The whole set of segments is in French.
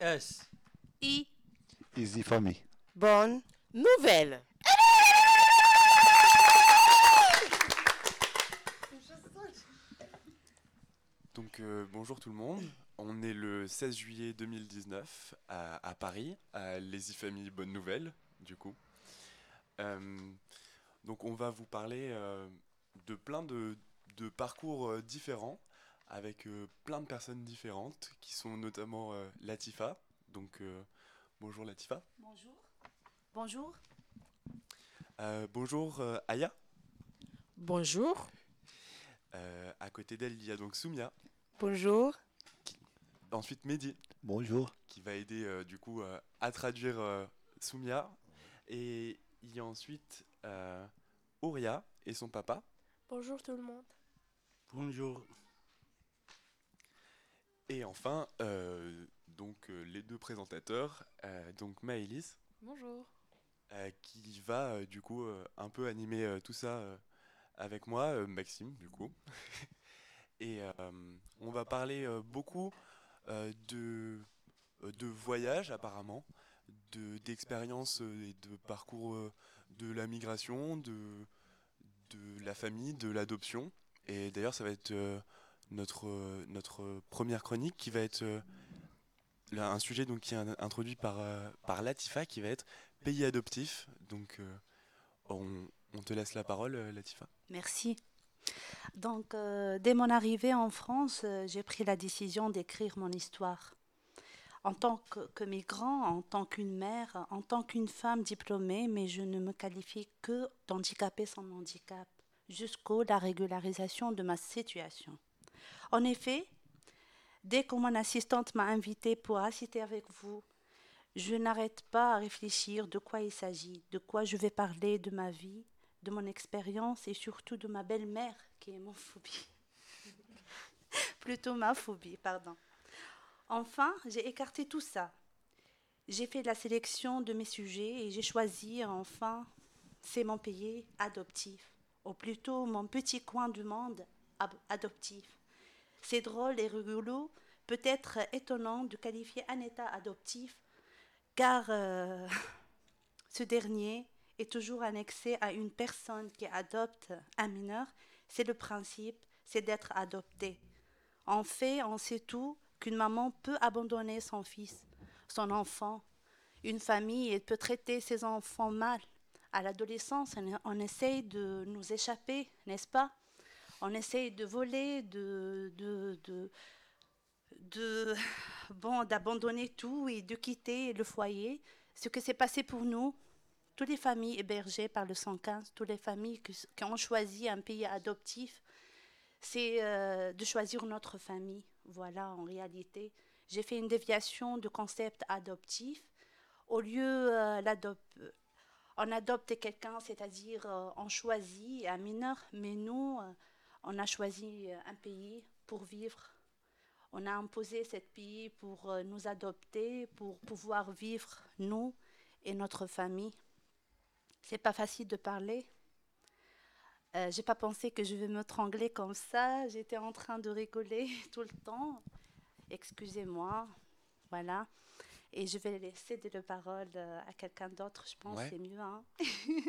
S. I. Easy Family. Bonne nouvelle. Donc euh, bonjour tout le monde, on est le 16 juillet 2019 à, à Paris, à Les Famille Bonne Nouvelle, du coup. Euh, donc on va vous parler euh, de plein de, de parcours différents, avec euh, plein de personnes différentes, qui sont notamment euh, Latifa. Donc euh, bonjour Latifa. Bonjour. Bonjour. Euh, bonjour euh, Aya. Bonjour. Euh, à côté d'elle, il y a donc Soumia. Bonjour. Ensuite Mehdi. Bonjour. qui va aider euh, du coup euh, à traduire euh, Soumia. Et il y a ensuite euh, Auria et son papa. Bonjour tout le monde. Bonjour. Et enfin, euh, donc euh, les deux présentateurs, euh, donc Maëlys, Bonjour. euh, qui va du coup un peu animer tout ça avec moi, Maxime du coup. et on va parler beaucoup de, de voyages apparemment, de, d'expériences euh, et de parcours de la migration, de, de la famille, de l'adoption. Et d'ailleurs ça va être notre, première chronique qui va être euh, un sujet donc, qui est in- introduit par, euh, par Latifa qui va être pays adoptif. Donc, euh, on, te laisse la parole, Latifa. Merci. Donc, dès mon arrivée en France, j'ai pris la décision d'écrire mon histoire. En tant que, que migrant, en tant qu'une mère, en tant qu'une femme diplômée, mais je ne me qualifie que d'handicapée sans handicap, jusqu'au la régularisation de ma situation. En effet, dès que mon assistante m'a invitée pour assister avec vous, je n'arrête pas à réfléchir de quoi il s'agit, de quoi je vais parler de ma vie, de mon expérience et surtout de ma belle-mère qui est mon phobie. Plutôt ma phobie, pardon. Enfin, j'ai écarté tout ça. J'ai fait la sélection de mes sujets et j'ai choisi enfin, c'est mon pays adoptif, ou plutôt mon petit coin du monde adoptif. C'est drôle et rigolo, peut-être étonnant de qualifier un État adoptif, car euh, ce dernier est toujours annexé à une personne qui adopte un mineur. C'est le principe, c'est d'être adopté. En fait, on sait tout qu'une maman peut abandonner son fils, son enfant, une famille, peut traiter ses enfants mal. À l'adolescence, on essaye de nous échapper, n'est-ce pas? On essaye de voler, de, de, de, bon, d'abandonner tout et de quitter le foyer. Ce que s'est passé pour nous, toutes les familles hébergées par le 115, toutes les familles qui, ont choisi un pays adoptif, c'est euh, de choisir notre famille. Voilà, en réalité. J'ai fait une déviation du concept adoptif. Au lieu euh, l'adop- on adopte quelqu'un, c'est-à-dire euh, on choisit un mineur, mais nous, euh, on a choisi euh, un pays pour vivre. On a imposé ce pays pour euh, nous adopter, pour pouvoir vivre, nous et notre famille. C'est pas facile de parler. Euh, j'ai pas pensé que je vais me trangler comme ça. J'étais en train de rigoler tout le temps. Excusez-moi. Voilà. Et je vais laisser de la parole euh, à quelqu'un d'autre, je pense, Ouais. c'est mieux. Hein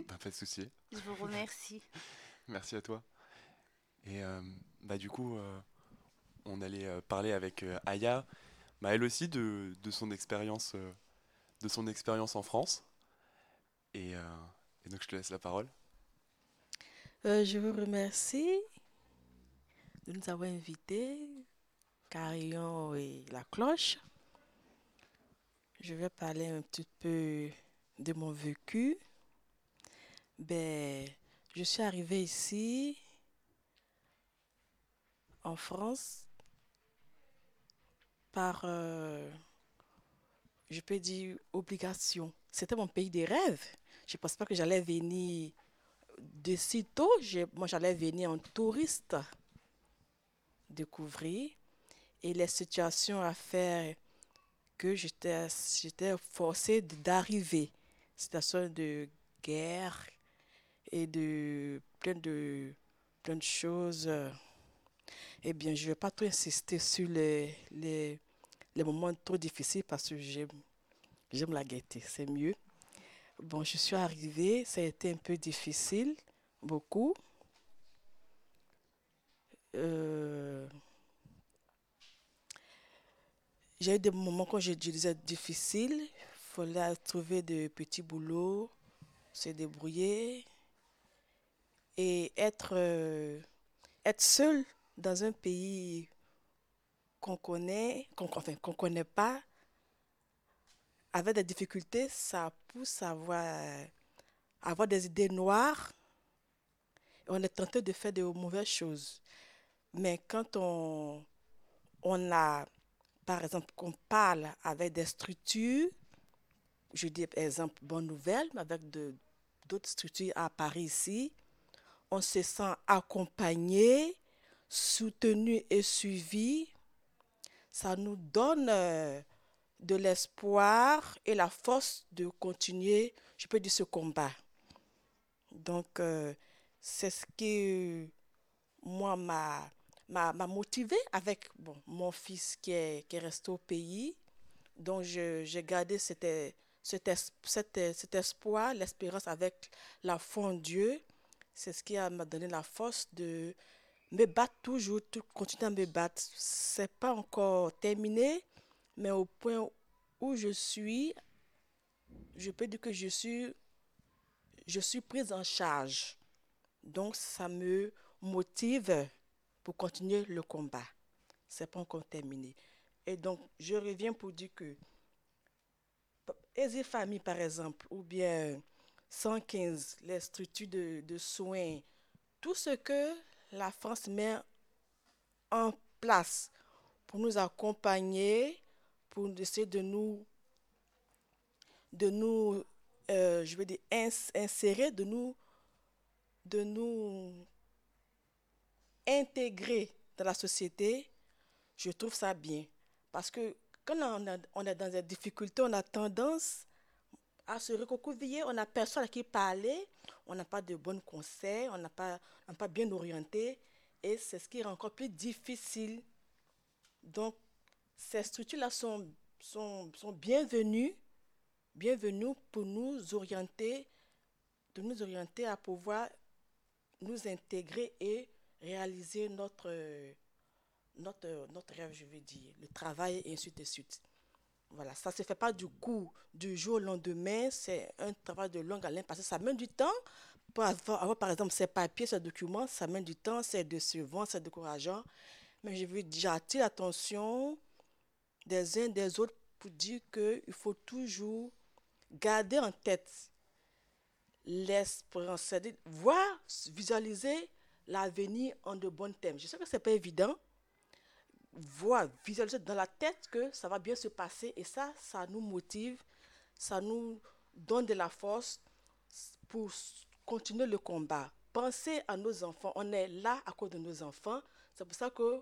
Bah, pas de souci. je vous remercie. Merci à toi. Et euh, bah, du coup, euh, on allait euh, parler avec Aya, bah, elle aussi, de, de son expérience de son expérience en France. Et, donc, je te laisse la parole. Je vous remercie de nous avoir invités, Carillon et la cloche. Je vais parler un petit peu de mon vécu. Ben, je suis arrivée ici, en France, par, euh, je peux dire, obligation. C'était mon pays des rêves. Je ne pense pas que j'allais venir de sitôt, j'ai- moi j'allais venir en touriste découvrir et les situations à faire que j'étais forcée d'arriver. Situation de guerre et de plein de plein de choses. Eh bien, je ne vais pas trop insister sur les, moments trop difficiles parce que j'aime, la gaieté, c'est mieux. Bon, je suis arrivée, ça a été un peu difficile, beaucoup. Euh, j'ai eu des moments quand je, disais difficile, il fallait trouver de petits boulots, se débrouiller et être, euh, être seul dans un pays qu'on connaît, qu'on enfin, qu'on connaît pas, avec des difficultés, ça pousse à avoir, à avoir des idées noires. Et on est tenté de faire de mauvaises choses. Mais quand on, on a, par exemple, qu'on parle avec des structures, je dis par exemple Bonne Nouvelle, mais avec d'autres structures à Paris ici, on se sent accompagné, soutenu et suivi. Ça nous donne euh, de l'espoir et la force de continuer, je peux dire, ce combat. Donc, euh, c'est ce qui, moi, m'a m'a motivé avec bon, mon fils qui est, qui est resté au pays. Donc, j'ai gardé cet, cet, es- cet es- cet espoir, l'espérance avec la foi en Dieu. C'est ce qui m'a donné la force de me battre toujours, continuer à me battre. C'est pas encore terminé, mais au point où je suis, je peux dire que je suis, je suis prise en charge. Donc, ça me motive pour continuer le combat. C'est pas encore terminé. Et donc, je reviens pour dire que Easy Family, par exemple, ou bien 115, les structures de soins, tout ce que la France met en place pour nous accompagner, pour essayer de nous, de nous euh, je veux dire, ins- insérer, de nous, de nous intégrer dans la société, je trouve ça bien. Parce que quand on, on est dans des difficultés, on a tendance à se recouvrir, on n'a personne à qui parler, on n'a pas de bons conseils, on n'a pas, pas bien orienté, et c'est ce qui rend encore plus difficile. Donc, ces structures-là sont, sont, sont bienvenues, bienvenues pour nous orienter, de nous orienter à pouvoir nous intégrer et réaliser notre, notre, notre rêve, je veux dire, le travail et ainsi de suite. Voilà, ça ne se fait pas du coup, du jour au lendemain, c'est un travail de longue haleine parce que ça met du temps. Pour avoir, par exemple ces papiers, ces documents, ça met du temps, c'est décevant, c'est décourageant. Mais je veux dire, j'attire l'attention des uns des autres pour dire qu'il faut toujours garder en tête l'espérance, voir, visualiser l'avenir en de bons thèmes. Je sais que ce n'est pas évident. Voir, visualiser dans la tête que ça va bien se passer et ça, ça nous motive, ça nous donne de la force pour continuer le combat. Pensez à nos enfants. On est là à cause de nos enfants. C'est pour ça que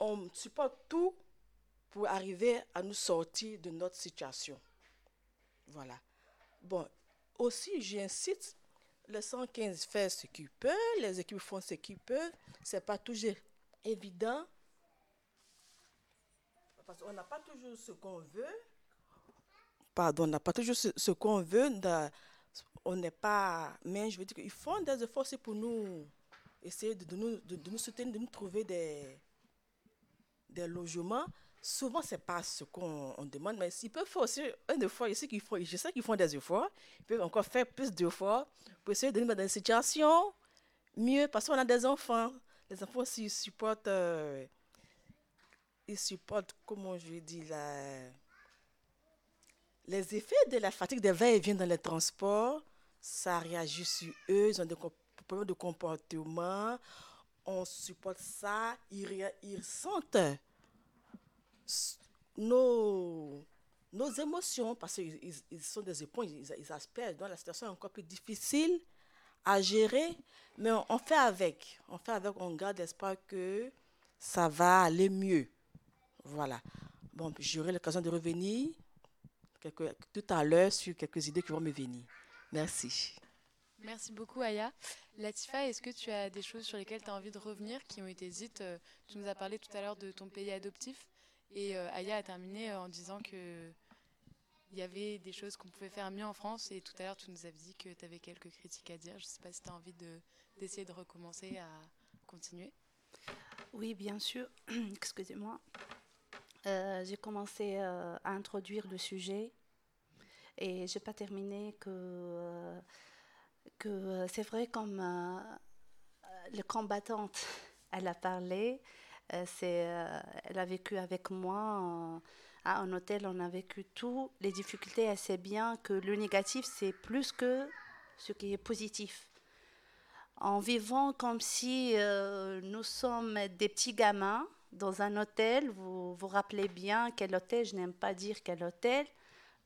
on supporte tout pour arriver à nous sortir de notre situation. Voilà. Bon, aussi, j'incite, le 115 fait ce qu'il peut, les équipes font ce qu'ils peuvent. Ce n'est pas toujours évident. Parce qu'on n'a pas toujours ce qu'on veut. Pardon, on n'a pas toujours ce, qu'on veut. on n'est pas. Mais je veux dire qu'ils font des efforts pour nous essayer de, nous, soutenir, de nous trouver des, logements. Souvent, ce n'est pas ce qu'on on demande, mais s'ils peuvent faire aussi un effort, je sais qu'ils font, des efforts, ils peuvent encore faire plus d'efforts pour essayer de nous mettre dans une situation mieux, parce qu'on a des enfants. Les enfants aussi supportent, euh, ils supportent, comment je dis, la, les effets de la fatigue des va-et-vient dans les transports. Ça réagit sur eux, ils ont des problèmes de comportement. On supporte ça, ils, ils sentent nos, nos émotions, parce qu'ils ils- ils sont des éponges, ils, aspergent. Donc la situation est encore plus difficile à gérer, mais on, on fait avec. On fait avec, on garde l'espoir que ça va aller mieux. Voilà. Bon, j'aurai l'occasion de revenir tout à l'heure sur quelques idées qui vont me venir. Merci. Merci beaucoup, Aya. Latifa, est-ce que tu as des choses sur lesquelles tu as envie de revenir qui ont été dites euh, Tu nous as parlé tout à l'heure de ton pays adoptif. Et euh, Aya a terminé en disant que il y avait des choses qu'on pouvait faire mieux en France. Et tout à l'heure, tu nous avais dit que tu avais quelques critiques à dire. Je ne sais pas si tu as envie de, d'essayer de recommencer à continuer. Oui, bien sûr. Excusez-moi. Euh, j'ai commencé euh, à introduire le sujet et j'ai pas terminé que, euh, que c'est vrai comme le combattante, elle a parlé, elle a vécu avec moi à un hôtel, on a vécu tout, les difficultés, elle sait bien que le négatif c'est plus que ce qui est positif. En vivant comme si nous sommes des petits gamins dans un hôtel, vous vous rappelez bien quel hôtel, je n'aime pas dire quel hôtel,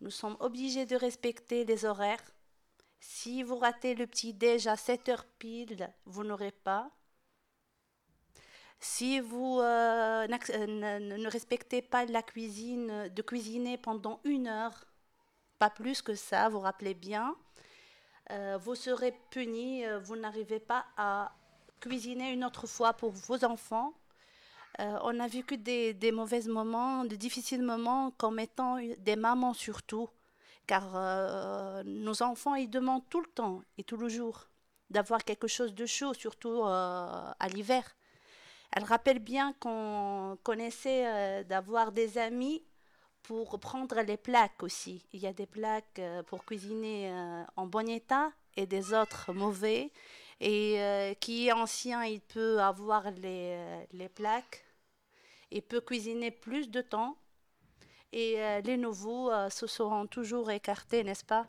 nous sommes obligés de respecter les horaires. Si vous ratez le petit déj à 7 heures pile, vous n'aurez pas. Si vous euh, euh, ne, respectez pas la cuisine, de cuisiner pendant une heure, pas plus que ça, vous rappelez bien, euh, vous serez puni, vous n'arrivez pas à cuisiner une autre fois pour vos enfants euh, on a vécu des, mauvais moments, de difficiles moments comme étant des mamans surtout, car euh, nos enfants, ils demandent tout le temps et tout le jour d'avoir quelque chose de chaud, surtout euh, à l'hiver. Elle rappelle bien qu'on connaissait d'avoir des amis pour prendre les plaques aussi. Il y a des plaques pour cuisiner en bon état et des autres mauvais. Et qui est ancien, il peut avoir les plaques et peut cuisiner plus de temps. Et euh, les nouveaux euh, se seront toujours écartés, n'est-ce pas?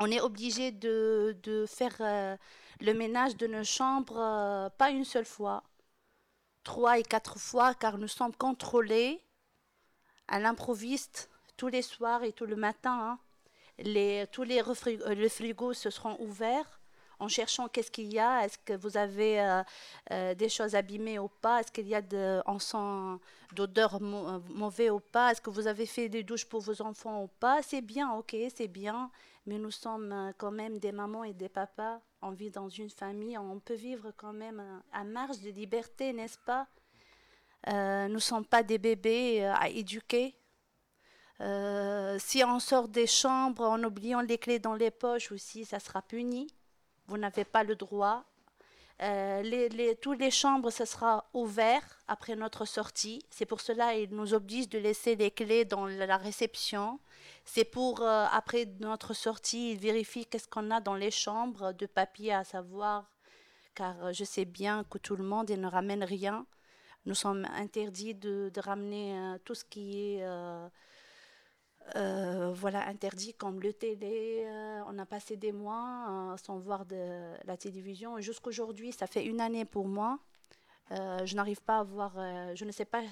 On est obligé de, de faire euh, le ménage de nos chambres pas une seule fois, trois et quatre fois, car nous sommes contrôlés à l'improviste tous les soirs et tout le matin. Hein. Les, tous les, les frigos se seront ouverts en cherchant qu'est-ce qu'il y a, est-ce que vous avez euh, euh, des choses abîmées ou pas, est-ce qu'il y a de, en sang d'odeur euh, mauvais ou pas, est-ce que vous avez fait des douches pour vos enfants ou pas. C'est bien, ok, c'est bien, mais nous sommes quand même des mamans et des papas, on vit dans une famille, on peut vivre quand même à marge de liberté, n'est-ce pas? Nous ne sommes pas des bébés à éduquer. si on sort des chambres en oubliant les clés dans les poches aussi, ça sera puni vous n'avez pas le droit. Euh, les, toutes les chambres, ce sera ouvert après notre sortie. C'est pour cela qu'ils nous obligent de laisser les clés dans la réception. C'est pour, euh, après notre sortie, ils vérifient qu'est-ce qu'on a dans les chambres de papier à savoir, car je sais bien que tout le monde ne ramène rien. Nous sommes interdits de, ramener euh, tout ce qui est euh, voilà, interdit comme le télé. Euh, on a passé des mois euh, sans voir de la télévision. Jusqu'aujourd'hui, ça fait une année pour moi. je n'arrive pas à voir, je ne sais pas,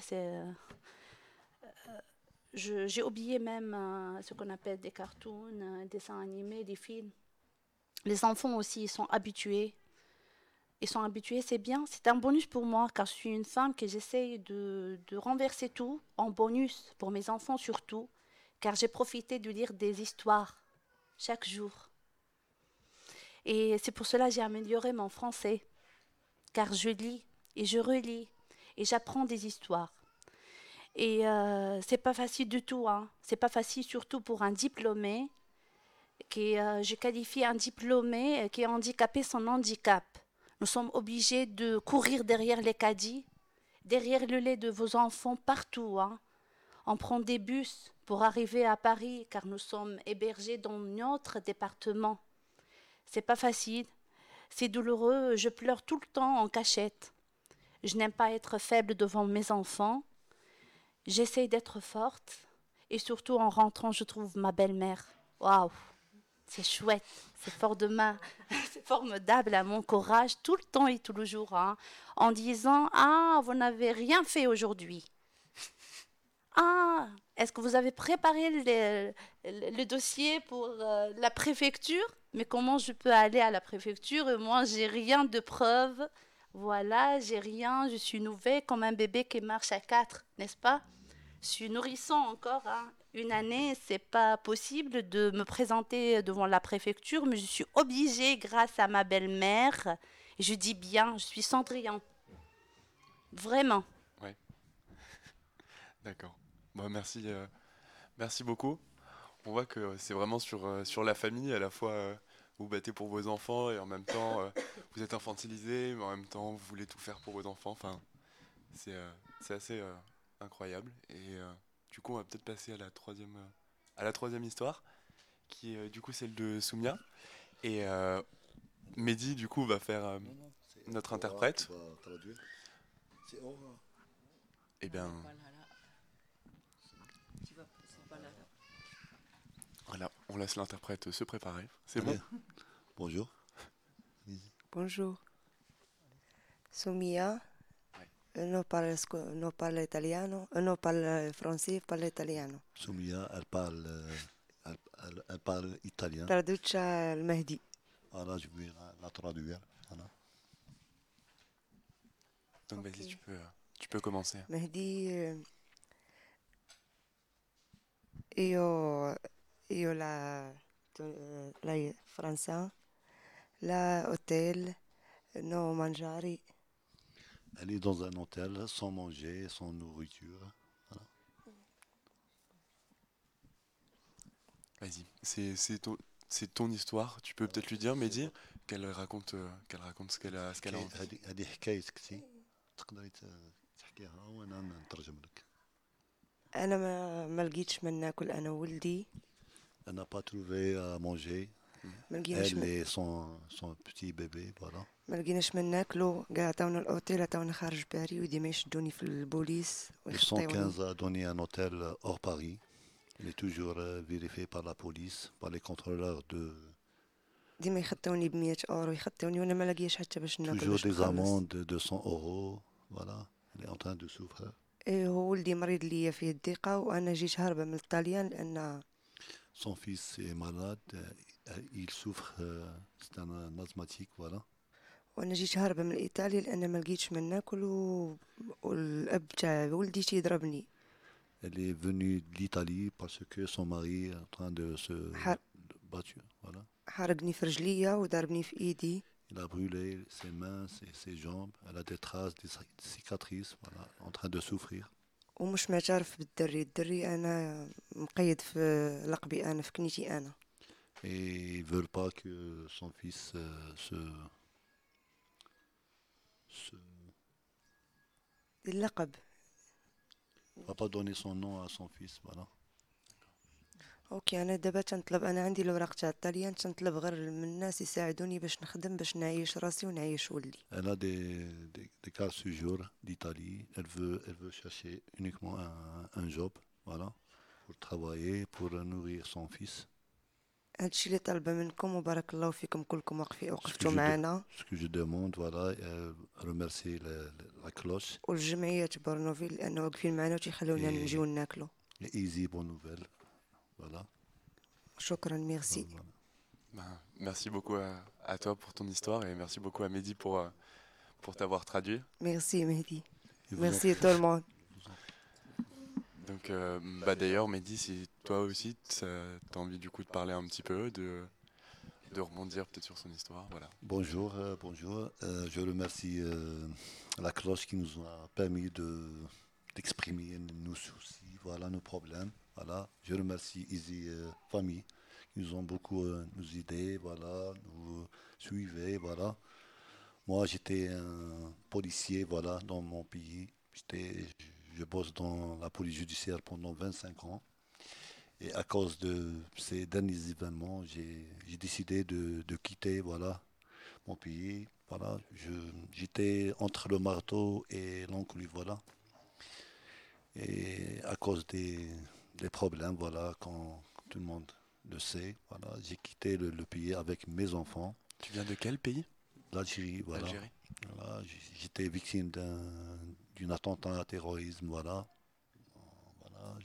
j'ai oublié même ce qu'on appelle des cartoons, des dessins animés, des films. Les enfants aussi, ils sont habitués. Ils sont habitués, c'est bien. C'est un bonus pour moi, car je suis une femme que j'essaye de renverser tout en bonus, pour mes enfants surtout car j'ai profité de lire des histoires chaque jour. Et c'est pour cela que j'ai amélioré mon français, car je lis et je relis et j'apprends des histoires. Et euh, c'est pas facile du tout, hein. C'est pas facile surtout pour un diplômé qui euh, je qualifie un diplômé qui est handicapé son handicap. Nous sommes obligés de courir derrière les caddies, derrière le lait de vos enfants partout. Hein. On prend des bus, pour arriver à Paris, car nous sommes hébergés dans notre département. C'est pas facile, c'est douloureux, je pleure tout le temps en cachette. Je n'aime pas être faible devant mes enfants. J'essaie d'être forte et surtout en rentrant, je trouve ma belle-mère. Waouh, c'est chouette, c'est fort de main, c'est formidable à mon courage tout le temps et tout le jour, hein, en disant ah vous n'avez rien fait aujourd'hui. Ah, est-ce que vous avez préparé le, dossier pour euh, la préfecture? Mais comment je peux aller à la préfecture? Moi, j'ai rien de preuve. Voilà, j'ai rien. Je suis nouvelle comme un bébé qui marche à quatre, n'est-ce pas? Je suis nourrissant encore. Hein. Une année, c'est pas possible de me présenter devant la préfecture, mais je suis obligée grâce à ma belle-mère. Je dis bien, je suis Cendrillon. Vraiment. D'accord. Bon, merci, euh, merci beaucoup. On voit que c'est vraiment sur, euh, sur la famille, à la fois euh, vous battez pour vos enfants et en même temps euh, vous êtes infantilisé, mais en même temps vous voulez tout faire pour vos enfants. Enfin, c'est euh, c'est assez euh, incroyable. Et euh, du coup, on va peut-être passer à la troisième, euh, à la troisième histoire, qui est euh, du coup celle de Soumia. Et euh, Mehdi, du coup, va faire euh, notre interprète. Eh bien, voilà, on laisse l'interprète se préparer. C'est bon. Bonjour. Bonjour. Soumia. Non parle, non parle italiano, euh, non parle français, parle italiano. Soumia, elle parle, euh, elle, elle- elle parle italien. Traduce al Mahdi. Voilà, je vais la, la traduire. Voilà. Donc vas-y, tu peux, euh, tu peux commencer. Mahdi, eh, io, io la, eh, la Francia, la hôtel, no mangiare, Elle est dans un hôtel sans manger, sans nourriture. Vas-y, c'est c'est ton, c'est ton histoire. Tu peux peut-être lui dire, Mehdi, qu'elle raconte, euh, qu'elle raconte ce qu'elle a, ce qu'elle a envie. هذه هذه حكايتك سي تقدري ت- تحكيها وانا نترجم لك. أنا ما ما لقيتش ما ناكل أنا وولدي Elle n'a pas trouvé à manger. ما لقيناش Elle ما, et son, son petit bébé, voilà. ما لقيناش ما ناكلو كاع عطاونا الأوتيل عطاونا خارج باري وديما يشدوني في البوليس Le ويخطيوني 115 a donné un hôtel hors Paris. Il est toujours euh, vérifié par la police, par les contrôleurs de. ديما يخطيوني بمية أورو يخطيوني وأنا ما لاقياش حتى باش ناكل Toujours باش des نخلص amendes de 200 euros. Voilà. Elle est en train de souffrir. إيه هو ولدي مريض ليا فيه الضيقة وأنا جيت هاربة من الطاليان لأن Son fils est malade. euh, Il souffre. euh, C'est un, un asthmatique, voilà. وأنا جيت هاربة من إيطاليا لأن ما لقيتش ما ناكل و... والأب تاع ولدي تيضربني Elle est venue d'Italie parce que son mari est en train de se Har- de battre. Voilà. حرقني في رجليا وضربني في إيدي Il a brûlé ses mains, ses, ses jambes. Elle a des traces, des cic- cicatrices, voilà, en train de souffrir. ومش معترف بالدري الدري أنا مقيد في لقبي أنا في كنيتي أنا Et ils veulent pas que son fils euh, se, se اللقب va pas donner son nom à son fils, voilà. أوكي أنا دابا تنطلب أنا عندي الوراق تاع الطليان تنطلب غير من الناس يساعدوني باش نخدم باش نعيش راسي ونعيش ولدي Elle a des, des, des cartes séjour d'Italie. Elle veut, elle veut chercher uniquement un, un job, voilà, pour travailler, pour nourrir son fils. هادشي اللي طالبة منكم وبارك الله فيكم كلكم واقفين وقفتوا معنا Ce que je demande, voilà, et remercier la, la- la cloche والجمعيات بورنوفيل لأنه واقفين معنا وتيخلونا إيه. نجيو ناكلو et Easy Bonne Nouvelle, Voilà. Merci. Bah, merci beaucoup à, toi pour ton histoire et merci beaucoup à Mehdi pour, euh, pour t'avoir traduit. Merci Mehdi. Merci à tout le monde. Donc, euh, bah, d'ailleurs, Mehdi, si toi aussi, tu as envie du coup de parler un petit peu, de, de rebondir peut-être sur son histoire. Voilà. Bonjour, euh, bonjour. Je remercie la cloche qui nous a permis de, d'exprimer nos soucis, voilà nos problèmes. Voilà. Je remercie Easy euh, Famille qui nous ont beaucoup euh, nous aidés, voilà, nous suivaient, voilà. Moi, j'étais un policier, voilà, dans mon pays. J'étais, je bosse dans la police judiciaire pendant 25 ans. Et à cause de ces derniers événements, j'ai décidé de, de quitter voilà, mon pays. Voilà, j'étais entre le marteau et l'enclume, voilà. Et à cause des, des problèmes, voilà, quand tout le monde le sait, voilà, j'ai quitté le, le pays avec mes enfants. Tu viens de quel pays? L'Algérie, voilà. Voilà, j'étais victime d'un d'une attentat à terrorisme, voilà. Voilà,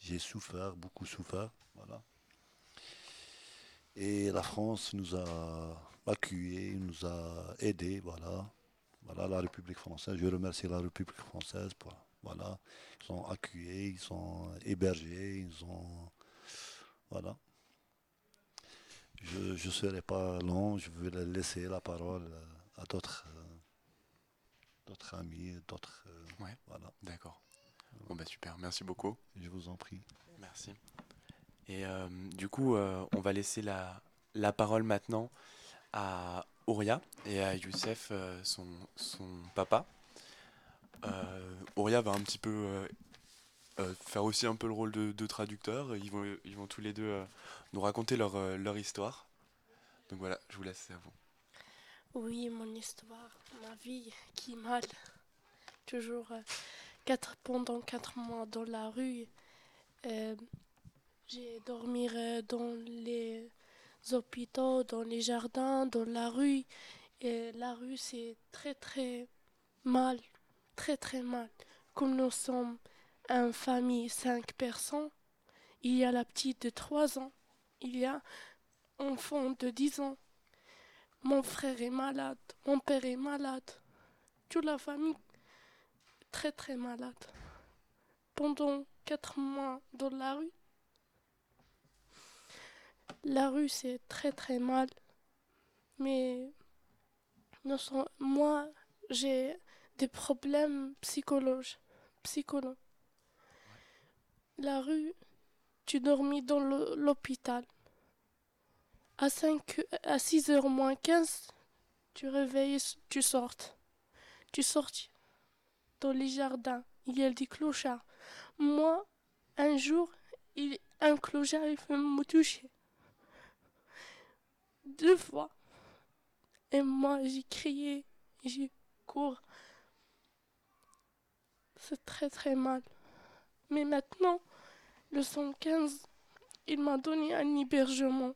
j'ai souffert, beaucoup souffert, voilà. Et la France nous a accueillis, nous a aidés, voilà. Voilà, la République française, je remercie la République française pour, voilà. Ils sont accueillis, ils sont hébergés, ils ont, voilà. Je ne serai pas long, je vais laisser la parole euh, à d'autres euh, d'autres amis, d'autres. euh, Ouais. Voilà. D'accord. Bon bah super, merci beaucoup. Je vous en prie. Merci. Et euh, du coup, euh, on va laisser la, la parole maintenant à Ouria et à Youssef, son, son papa. Euh, Ouria va un petit peu euh, euh, faire aussi un peu le rôle de, traducteur. Ils vont, ils vont tous les deux euh, nous raconter leur, euh, leur histoire. Donc voilà, je vous laisse, à vous. Oui, mon histoire, ma vie qui mal. Toujours euh, quatre, pendant quatre mois dans la rue. Euh, j'ai dormi euh, dans les hôpitaux, dans les jardins, dans la rue. Et la rue, c'est très très mal, très très mal. Comme nous sommes une famille, cinq personnes, il y a la petite de trois ans, il y a enfant de 10 ans. Mon frère est malade, mon père est malade. Toute la famille très très malade. Pendant quatre mois dans la rue. La rue c'est très très mal. Mais moi j'ai des problèmes psychologiques. Psycholo. La rue, tu dormis dans l'hôpital. À, 5, à 6 heures moins 15, tu réveilles, tu sortes. Tu sortis dans les jardins. Il y a des clochards. Moi, un jour, un clochard il me toucher. Deux fois. Et moi, j'ai crié. J'ai couru. C'est très très mal. Mais maintenant, le 115, il m'a donné un hébergement.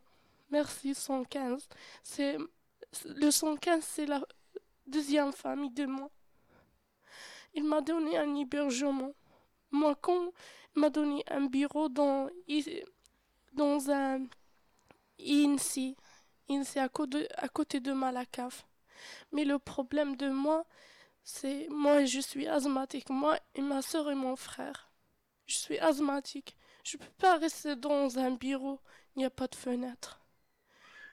Merci 115. C'est le 115, c'est la deuxième famille de moi. Il m'a donné un hébergement. Moi, quand il m'a donné un bureau dans dans un INSI, INSI à côté, à côté de Malacaf. Mais le problème de moi, c'est moi, je suis asthmatique. Moi et ma soeur et mon frère. Je suis asthmatique. Je peux pas rester dans un bureau. Il n'y a pas de fenêtre.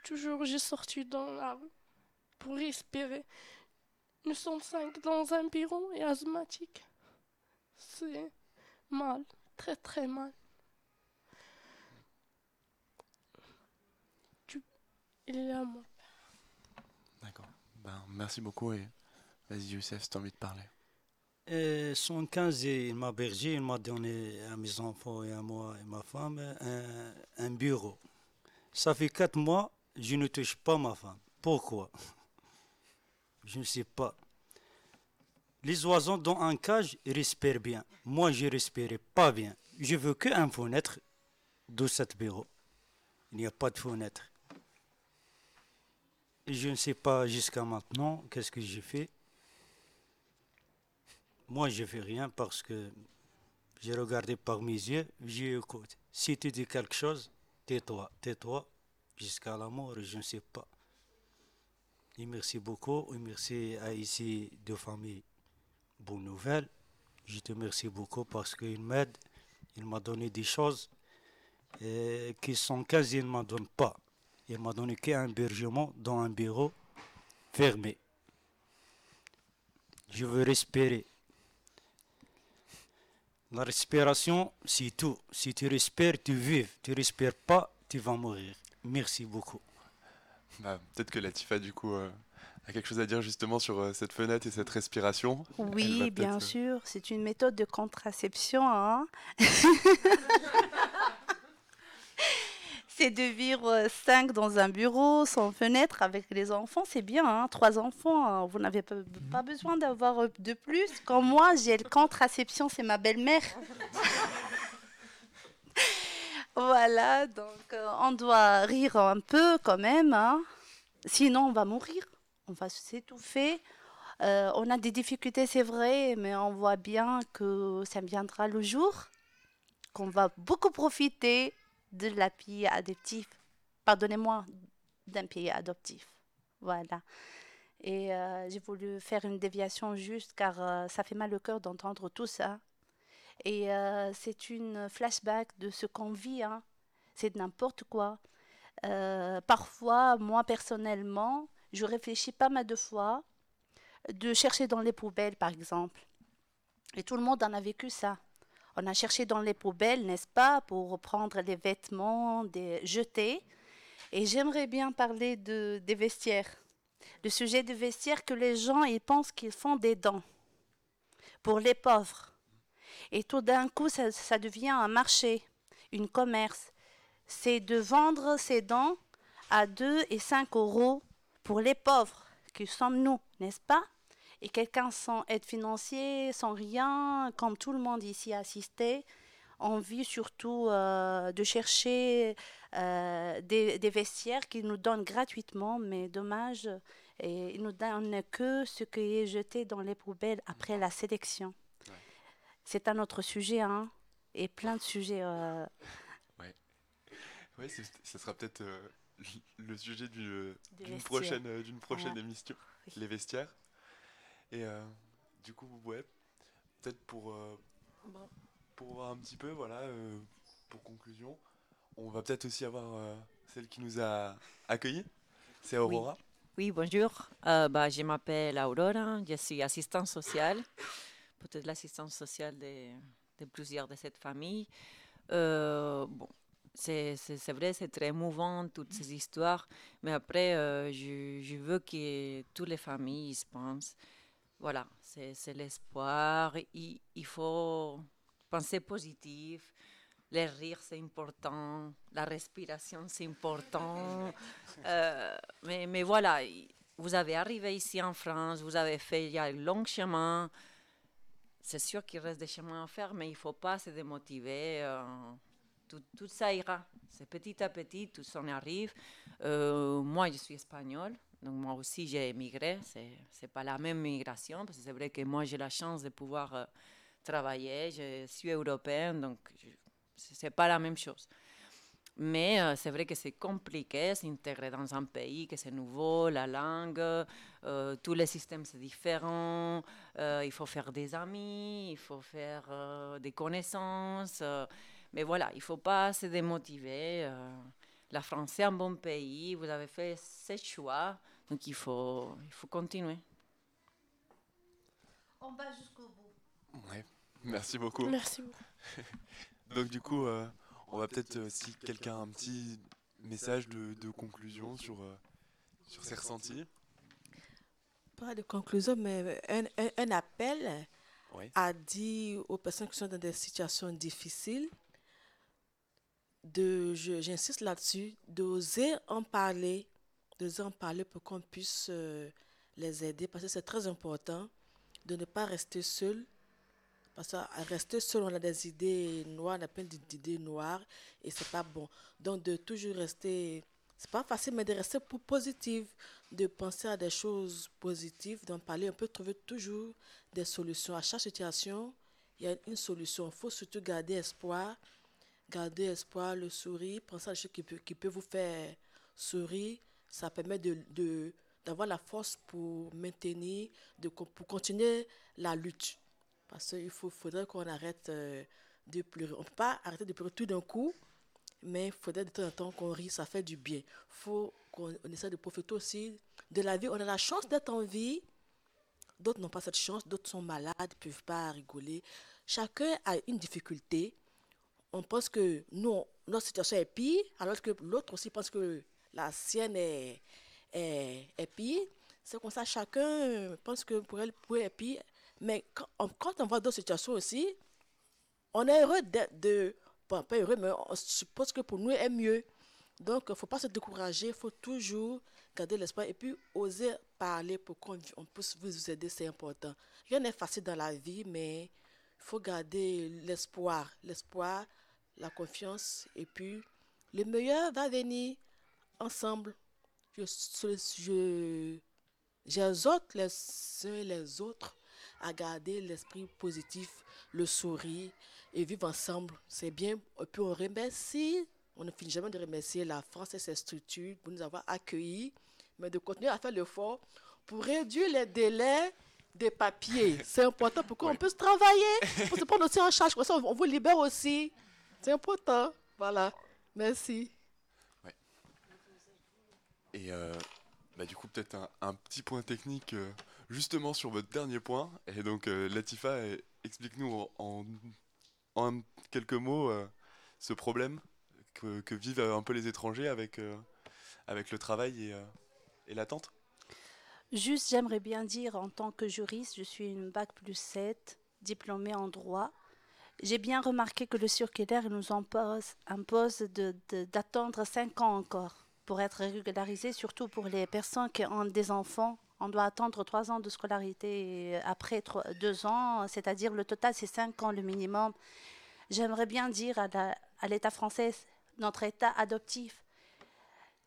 Toujours, j'ai sorti dans la rue pour respirer. Nous sommes cinq dans un bureau et asthmatique. C'est mal, très très mal. Tu... Il est là, moi. D'accord. Ben, merci beaucoup et vas-y Youssef, si t'as envie de parler. Et 115, il m'a bergé, il m'a donné à mes enfants et à moi et ma femme un, bureau. Ça fait quatre mois, je ne touche pas ma femme. Pourquoi? Je ne sais pas. Les oiseaux dans un cage, respirent bien. Moi, je ne respirais pas bien. Je veux qu'un fenêtre de cet bureau. Il n'y a pas de fenêtre. Je ne sais pas jusqu'à maintenant qu'est-ce que j'ai fait. Moi, je fais rien parce que j'ai regardé par mes yeux, j'ai écouté. Si tu dis quelque chose, tais-toi, tais-toi, jusqu'à la mort, je ne sais pas. Et merci beaucoup, et merci à ici de famille Bonne Nouvelle. Je te remercie beaucoup parce qu'il m'aide, il m'a donné des choses euh, qui sont quasi, il ne m'en donne pas. Il m'a donné qu'un hébergement dans un bureau fermé. Je veux respirer. La respiration, c'est tout. Si tu respires, tu vives. Tu respires pas, tu vas mourir. Merci beaucoup. Bah, Peut-être que Latifa, du coup, euh, a quelque chose à dire justement sur euh, cette fenêtre et cette respiration. Oui, bien euh, sûr, c'est une méthode de contraception. hein. c'est de vivre euh, cinq dans un bureau, sans fenêtre, avec les enfants. C'est bien, hein, trois enfants. hein, Vous n'avez pas, pas besoin d'avoir euh, de plus. Comme moi, j'ai le contraception, c'est ma belle-mère. voilà, donc euh, on doit rire un peu quand même. hein. Sinon, on va mourir. On va s'étouffer. Euh, on a des difficultés, c'est vrai, mais on voit bien que ça viendra le jour, qu'on va beaucoup profiter de la pays adoptif. Pardonnez-moi, d'un pays adoptif. Voilà. Et euh, j'ai voulu faire une déviation juste car euh, ça fait mal au cœur d'entendre tout ça. Et euh, c'est une flashback de ce qu'on vit. hein. C'est n'importe quoi. Parfois, moi personnellement, je réfléchis pas mal de fois de chercher dans les poubelles, par exemple. Et tout le monde en a vécu ça. On a cherché dans les poubelles, n'est-ce pas, pour reprendre les vêtements des jetés. Et j'aimerais bien parler de, des vestiaires. Le sujet des vestiaires que les gens ils pensent qu'ils font des dons pour les pauvres. Et tout d'un coup, ça, devient un marché, une commerce. C'est de vendre ces dons à 2 et 5 euros pour les pauvres, qui sommes nous, n'est-ce pas? Et quelqu'un sans aide financière, sans rien, comme tout le monde ici assisté, envie surtout euh, de chercher euh, des, des, vestiaires qu'ils nous donnent gratuitement, mais dommage, et ils nous donnent que ce qui est jeté dans les poubelles après la sélection. Ouais. C'est un autre sujet, hein, et plein de sujets. Euh, Ouais, c'est- ce sera peut-être euh, le sujet d'une prochaine, d'une prochaine émission, Oui. les vestiaires. Et euh, du coup, ouais, peut-être pour, euh, pour voir un petit peu, voilà, euh, pour conclusion, on va peut-être aussi avoir celle qui nous a accueillis, c'est Aurora. Oui, bonjour. Euh, bah, je m'appelle Aurora, je suis assistante sociale, peut-être l'assistante sociale de, de plusieurs de cette famille. Euh, bon, c'est vrai, c'est très émouvant, toutes ces histoires, mais après, euh, je, je veux que toutes les familles y pensent. Voilà, c'est l'espoir. Il, il faut penser positif. Les rires, c'est important. La respiration, c'est important. Euh, mais, mais voilà, vous avez arrivé ici en France, vous avez fait il y a un long chemin. C'est sûr qu'il reste des chemins à faire, mais il ne faut pas se démotiver. euh, tout, tout ça ira. C'est petit à petit, tout ça en arrive. Euh, moi, je suis espagnole, donc moi aussi j'ai émigré. C'est n'est pas la même migration, parce que c'est vrai que moi j'ai la chance de pouvoir euh, travailler. Je suis européenne, donc je- c'est pas la même chose. Mais euh, c'est vrai que c'est compliqué s'intégrer dans un pays que c'est nouveau, la langue, euh, tous les systèmes c'est différent, euh, il faut faire des amis, il faut faire des connaissances. mais voilà, il ne faut pas se démotiver. La France c'est un bon pays, vous avez fait ce choix, donc il faut, il faut continuer. On va jusqu'au bout. Ouais, merci beaucoup. Merci beaucoup. Donc du coup, euh, on va peut-être euh, si quelqu'un a un petit message de, de conclusion sur, euh, sur ses ressentis. Pas de conclusion, mais un, un- un appel Oui. à dire aux personnes qui sont dans des situations difficiles, de, j'insiste là-dessus, d'oser en parler, d'oser en parler pour qu'on puisse euh, les aider, parce que c'est très important de ne pas rester seul. Parce que à rester seul, on a des idées noires, on a plein d'idées noires, et c'est pas bon. Donc, de toujours rester, c'est pas facile, mais de rester po- positive, de penser à des choses positives, d'en parler. On peut trouver toujours des solutions. À chaque situation, il y a une solution. Il faut surtout garder espoir, garder espoir, le sourire, penser à choses qui peuvent, qui peuvent vous faire sourire. Ça permet de, d'avoir la force pour maintenir, de, pour continuer la lutte. Parce qu'il faudrait qu'on arrête euh, de pleurer. On ne peut pas arrêter de pleurer tout d'un coup, mais il faudrait de temps en temps qu'on rit, ça fait du bien. Il faut qu'on on essaie de profiter aussi de la vie. On a la chance d'être en vie. D'autres n'ont pas cette chance, d'autres sont malades, ne peuvent pas rigoler. Chacun a une difficulté. On pense que nous, notre situation est pire, alors que l'autre aussi pense que la sienne est, est, est pire. C'est comme ça, chacun pense que pour elle, pour elle est pire. Mais quand on, voit d'autres situations aussi, on est heureux de, bon, pas heureux, mais on suppose que pour nous est mieux. Donc, il ne faut pas se décourager, il faut toujours garder l'espoir et puis oser parler pour qu'on on puisse vous aider, c'est important. Rien n'est facile dans la vie, mais il faut garder l'espoir, l'espoir, la confiance et puis le meilleur va venir ensemble. Je, je, j'exhorte les uns et les autres à garder l'esprit positif, le sourire et vivre ensemble. C'est bien. Et puis on remercie, on ne finit jamais de remercier la France et ses structures pour nous avoir accueillis, mais de continuer à faire l'effort pour réduire les délais des papiers. C'est important pour qu'on puisse travailler, pour se prendre aussi en charge. Comme ça, on vous libère aussi. C'est important. Voilà. Merci. Et euh, bah, du coup, peut-être un, un petit point technique euh, justement sur votre dernier point. Et donc, euh, Latifa, explique-nous en, en en quelques mots ce problème que, que, vivent un peu les étrangers avec, avec le travail et, et l'attente Juste, j'aimerais bien dire, en tant que juriste, je suis une bac plus 7, diplômée en droit. J'ai bien remarqué que le circulaire nous impose, d'attendre de, 5 ans encore pour être régularisé, surtout pour les personnes qui ont des enfants. On doit attendre 3 ans de scolarité après 2 ans, c'est-à-dire le total c'est 5 ans le minimum. J'aimerais bien dire à l'État français, notre État adoptif,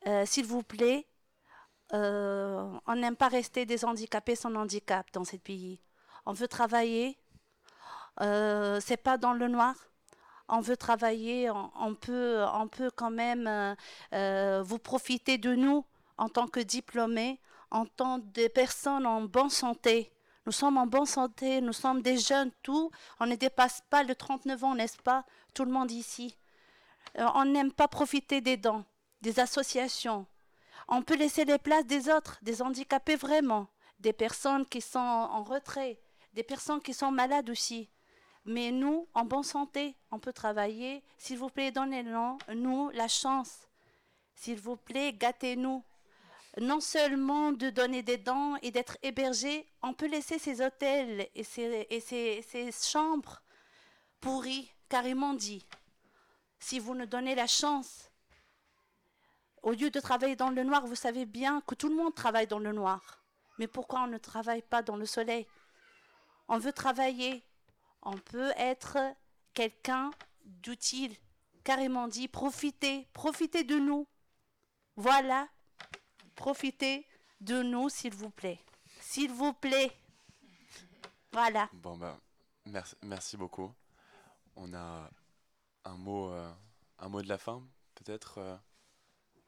euh, s'il vous plaît, euh, on n'aime pas rester des handicapés sans handicap dans ce pays. On veut travailler. Euh, c'est pas dans le noir. On veut travailler. On, peut, on peut quand même euh, vous profiter de nous en tant que diplômés, en tant que personnes en bonne santé. Nous sommes en bonne santé, nous sommes des jeunes, tout. On ne dépasse pas le 39 ans, n'est-ce pas Tout le monde ici. on n'aime pas profiter des dents, des associations, on peut laisser les places des autres, des handicapés vraiment, des personnes qui sont en retrait, des personnes qui sont malades aussi. Mais nous, en bonne santé, on peut travailler. S'il vous plaît, donnez-nous la chance. S'il vous plaît, gâtez-nous. Non seulement de donner des dents et d'être hébergés, on peut laisser ces hôtels et ces, et ces, ces chambres pourries, carrément dit. Si vous nous donnez la chance au lieu de travailler dans le noir, vous savez bien que tout le monde travaille dans le noir. Mais pourquoi on ne travaille pas dans le soleil? On veut travailler On peut être quelqu'un d'utile. Carrément dit, profitez, profitez de nous. Voilà, profitez de nous, s'il vous plaît. S'il vous plaît. Voilà. Bon, ben, merci, merci beaucoup. On a un mot, euh, un mot de la fin, peut-être euh,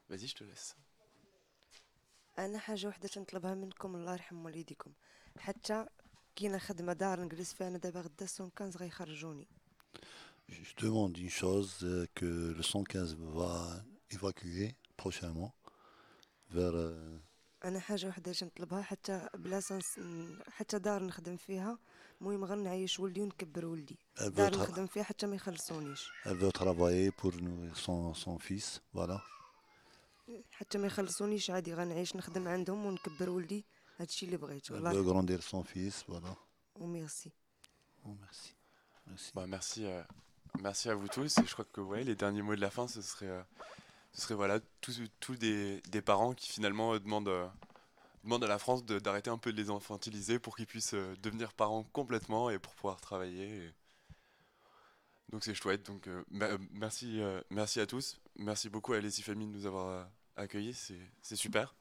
Vas-y, je te laisse. انا حاجه وحده تنطلبها منكم الله يرحم والديكم حتى كاينة خدمه دار نجلس فيها أنا دابا غدا السونكانز غيخرجوني. Je demande une chose euh, que le 115 va évacuer prochainement vers أنا حاجة وحدة تنطلبها حتى بلاصة حتى دار نخدم فيها. المهم غير نعيش ولدي ونكبر ولدي. دار نخدم فيها حتى ما يخلصونيش. Elle veut travailler pour nourrir son, son fils, voilà. حتى ما يخلصونيش عادي غنعيش نخدم عندهم ونكبر ولدي. هادشي اللي بغيت والله veut grandir son fils voilà وميرسي oh, merci merci bah, merci euh, merci à vous tous et je crois que ouais les derniers mots de la fin ce serait euh, ce serait voilà tous tous des, des parents qui finalement euh, demandent euh, demandent à la France d'arrêter un peu de les infantiliser pour qu'ils puissent euh, devenir parents complètement et pour pouvoir travailler et... donc c'est chouette donc euh, merci merci à tous merci beaucoup à les familles de nous avoir accueillis, c'est super.